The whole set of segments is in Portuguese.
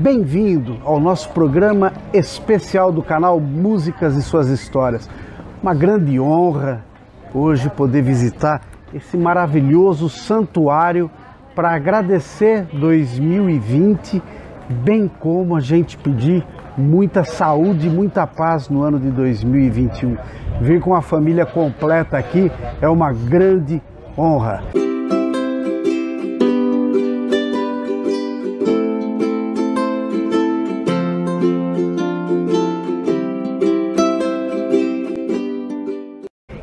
Bem-vindo ao nosso programa especial do canal Músicas e Suas Histórias. Uma grande honra hoje poder visitar esse maravilhoso santuário para agradecer 2020, bem como a gente pedir muita saúde e muita paz no ano de 2021. Vir com a família completa aqui é uma grande honra.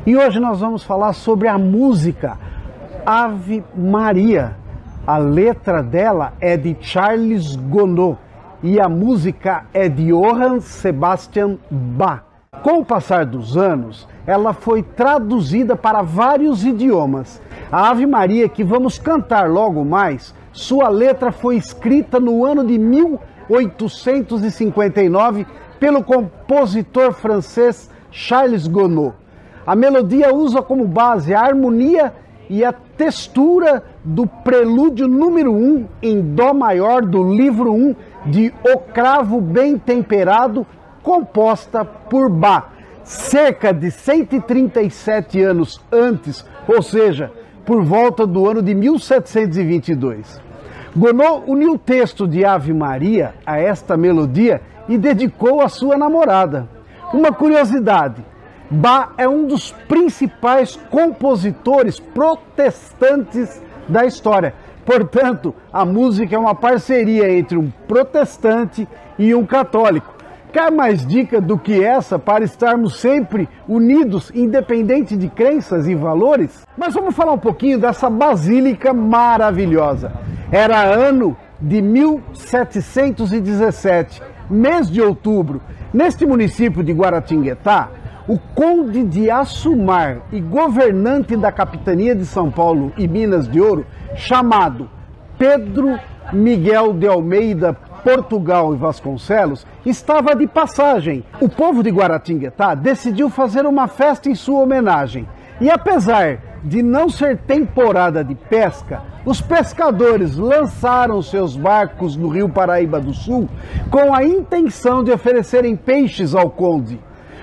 E hoje nós vamos falar sobre a música Ave Maria. A letra dela é de Charles Gounod e a música é de Johann Sebastian Bach. Com o passar dos anos, ela foi traduzida para vários idiomas. A Ave Maria, que vamos cantar logo mais, sua letra foi escrita no ano de 1859 pelo compositor francês Charles Gounod. A melodia usa como base a harmonia e a textura do prelúdio número 1 um em Dó maior do livro 1 um de O Cravo Bem Temperado, composta por Bach, cerca de 137 anos antes, ou seja, por volta do ano de 1722. Gounod uniu o texto de Ave Maria a esta melodia e dedicou à sua namorada. Uma curiosidade, Bach é um dos principais compositores protestantes da história. Portanto, a música é uma parceria entre um protestante e um católico. Quer mais dica do que essa para estarmos sempre unidos, independente de crenças e valores? Mas vamos falar um pouquinho dessa basílica maravilhosa. Era ano de 1717, mês de outubro, neste município de Guaratinguetá, o conde de Assumar e governante da capitania de São Paulo e Minas de Ouro, chamado Pedro Miguel de Almeida, Portugal e Vasconcelos, estava de passagem. O povo de Guaratinguetá decidiu fazer uma festa em sua homenagem. E apesar de não ser temporada de pesca, os pescadores lançaram seus barcos no rio Paraíba do Sul com a intenção de oferecerem peixes ao conde.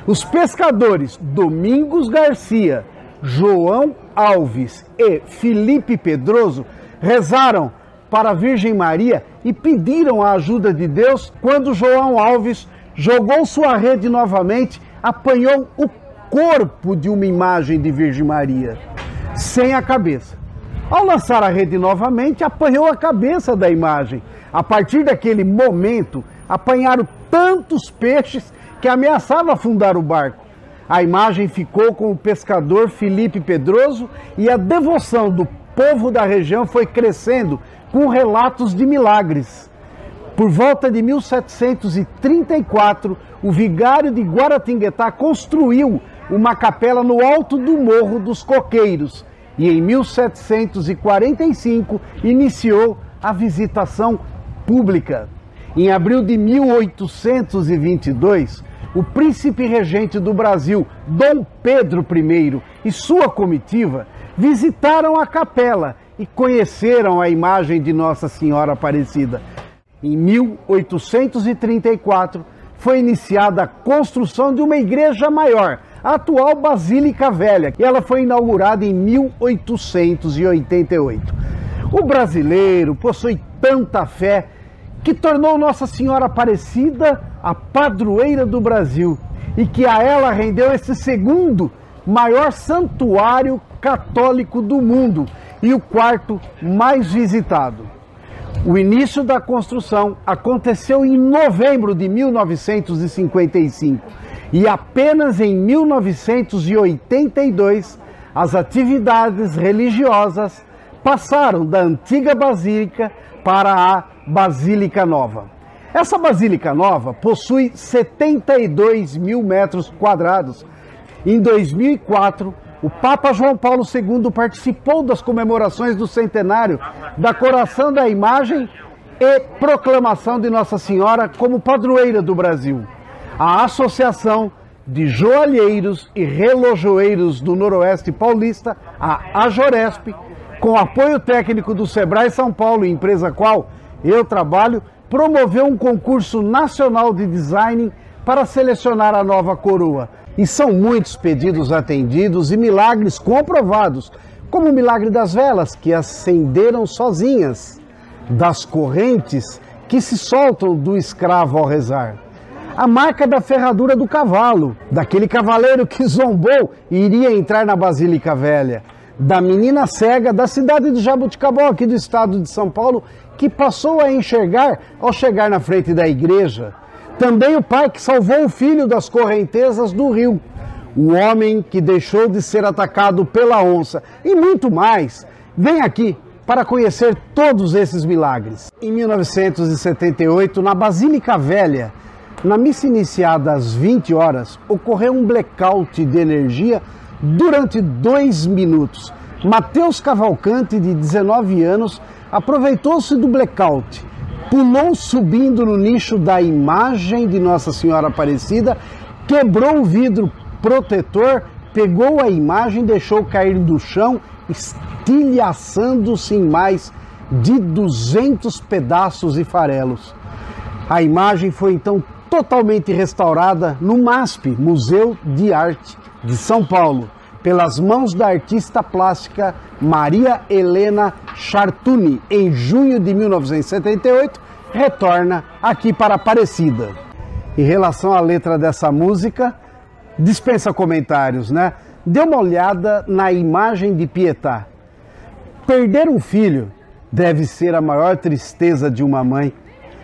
Os pescadores Domingos Garcia, João Alves e Felipe Pedroso rezaram para a Virgem Maria e pediram a ajuda de Deus quando João Alves jogou sua rede novamente, apanhou o corpo de uma imagem de Virgem Maria, sem a cabeça. Ao lançar a rede novamente, apanhou a cabeça da imagem. A partir daquele momento, apanharam tantos peixes que ameaçava afundar o barco. A imagem ficou com o pescador Felipe Pedroso e a devoção do povo da região foi crescendo com relatos de milagres. Por volta de 1734, o vigário de Guaratinguetá construiu uma capela no alto do Morro dos Coqueiros e em 1745 iniciou a visitação pública. Em abril de 1822, o príncipe regente do Brasil, Dom Pedro I, e sua comitiva visitaram a capela e conheceram a imagem de Nossa Senhora Aparecida. Em 1834, foi iniciada a construção de uma igreja maior, a atual Basílica Velha, e ela foi inaugurada em 1888. O brasileiro possui tanta fé que tornou Nossa Senhora Aparecida a padroeira do Brasil e que a ela rendeu esse segundo maior santuário católico do mundo e o quarto mais visitado. O início da construção aconteceu em novembro de 1955 e apenas em 1982 as atividades religiosas passaram da antiga basílica para a Basílica Nova. Essa Basílica Nova possui 72 mil metros quadrados. Em 2004, o Papa João Paulo II participou das comemorações do centenário da coroação da imagem e proclamação de Nossa Senhora como padroeira do Brasil. A Associação de Joalheiros e Relojoeiros do Noroeste Paulista, a AJORESP, com apoio técnico do Sebrae São Paulo, empresa qual eu trabalho, promoveu um concurso nacional de design para selecionar a nova coroa. E são muitos pedidos atendidos e milagres comprovados, como o milagre das velas que acenderam sozinhas, das correntes que se soltam do escravo ao rezar. A marca da ferradura do cavalo, daquele cavaleiro que zombou e iria entrar na Basílica Velha, da menina cega da cidade de Jabuticabó, aqui do estado de São Paulo, que passou a enxergar ao chegar na frente da igreja. Também o pai que salvou o filho das correntezas do rio, o homem que deixou de ser atacado pela onça e muito mais. Vem aqui para conhecer todos esses milagres. Em 1978, na Basílica Velha, na missa iniciada às 20 horas, ocorreu um blackout de energia durante dois minutos. Mateus Cavalcante, de 19 anos, aproveitou-se do blackout, pulou subindo no nicho da imagem de Nossa Senhora Aparecida, quebrou o vidro protetor, pegou a imagem, deixou cair do chão, estilhaçando-se em mais de 200 pedaços e farelos. A imagem foi então totalmente restaurada no MASP, Museu de Arte de São Paulo, pelas mãos da artista plástica Maria Helena Chartuni, em junho de 1978, retorna aqui para Aparecida. Em relação à letra dessa música, dispensa comentários, né? Dê uma olhada na imagem de Pietà. Perder um filho deve ser a maior tristeza de uma mãe,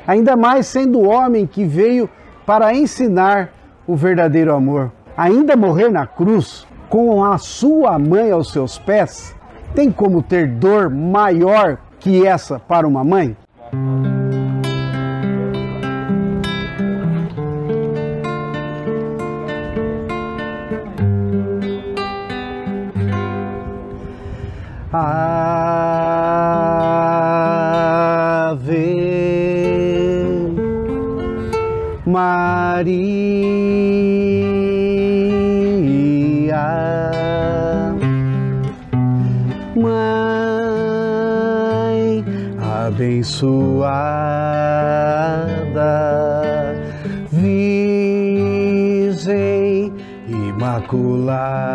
ainda mais sendo o homem que veio para ensinar o verdadeiro amor. Ainda morrer na cruz com a sua mãe aos seus pés, tem como ter dor maior que essa para uma mãe? Ave Maria, abençoada, Virgem Imaculada.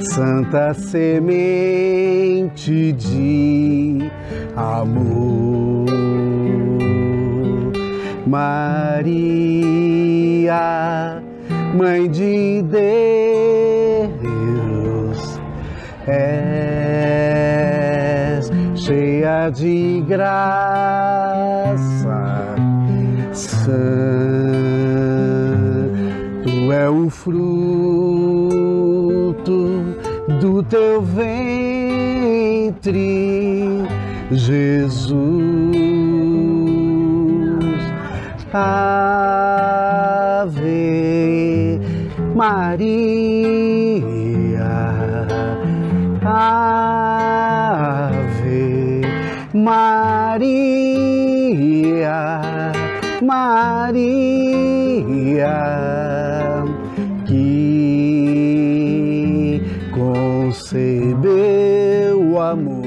santa semente de amor. Maria, Mãe de Deus, és cheia de graça, santo é o fruto do teu ventre, Jesus. Ave Maria, Maria, Maria, que concebeu amor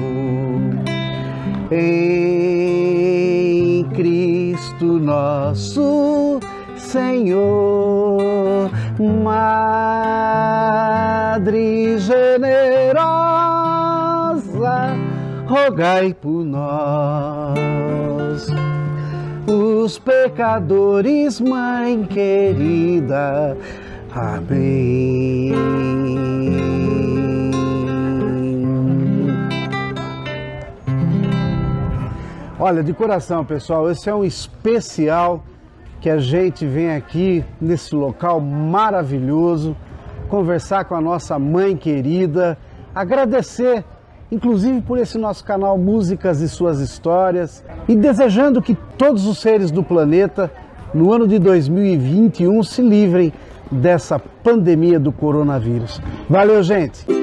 em Cristo nosso Senhor, rogai por nós. Os pecadores, Mãe querida, amém. Olha, de coração, pessoal, esse é um especial que a gente vem aqui nesse local maravilhoso conversar com a nossa mãe querida, agradecer, inclusive por esse nosso canal Músicas e Suas Histórias, e desejando que todos os seres do planeta, no ano de 2021, se livrem dessa pandemia do coronavírus. Valeu, gente!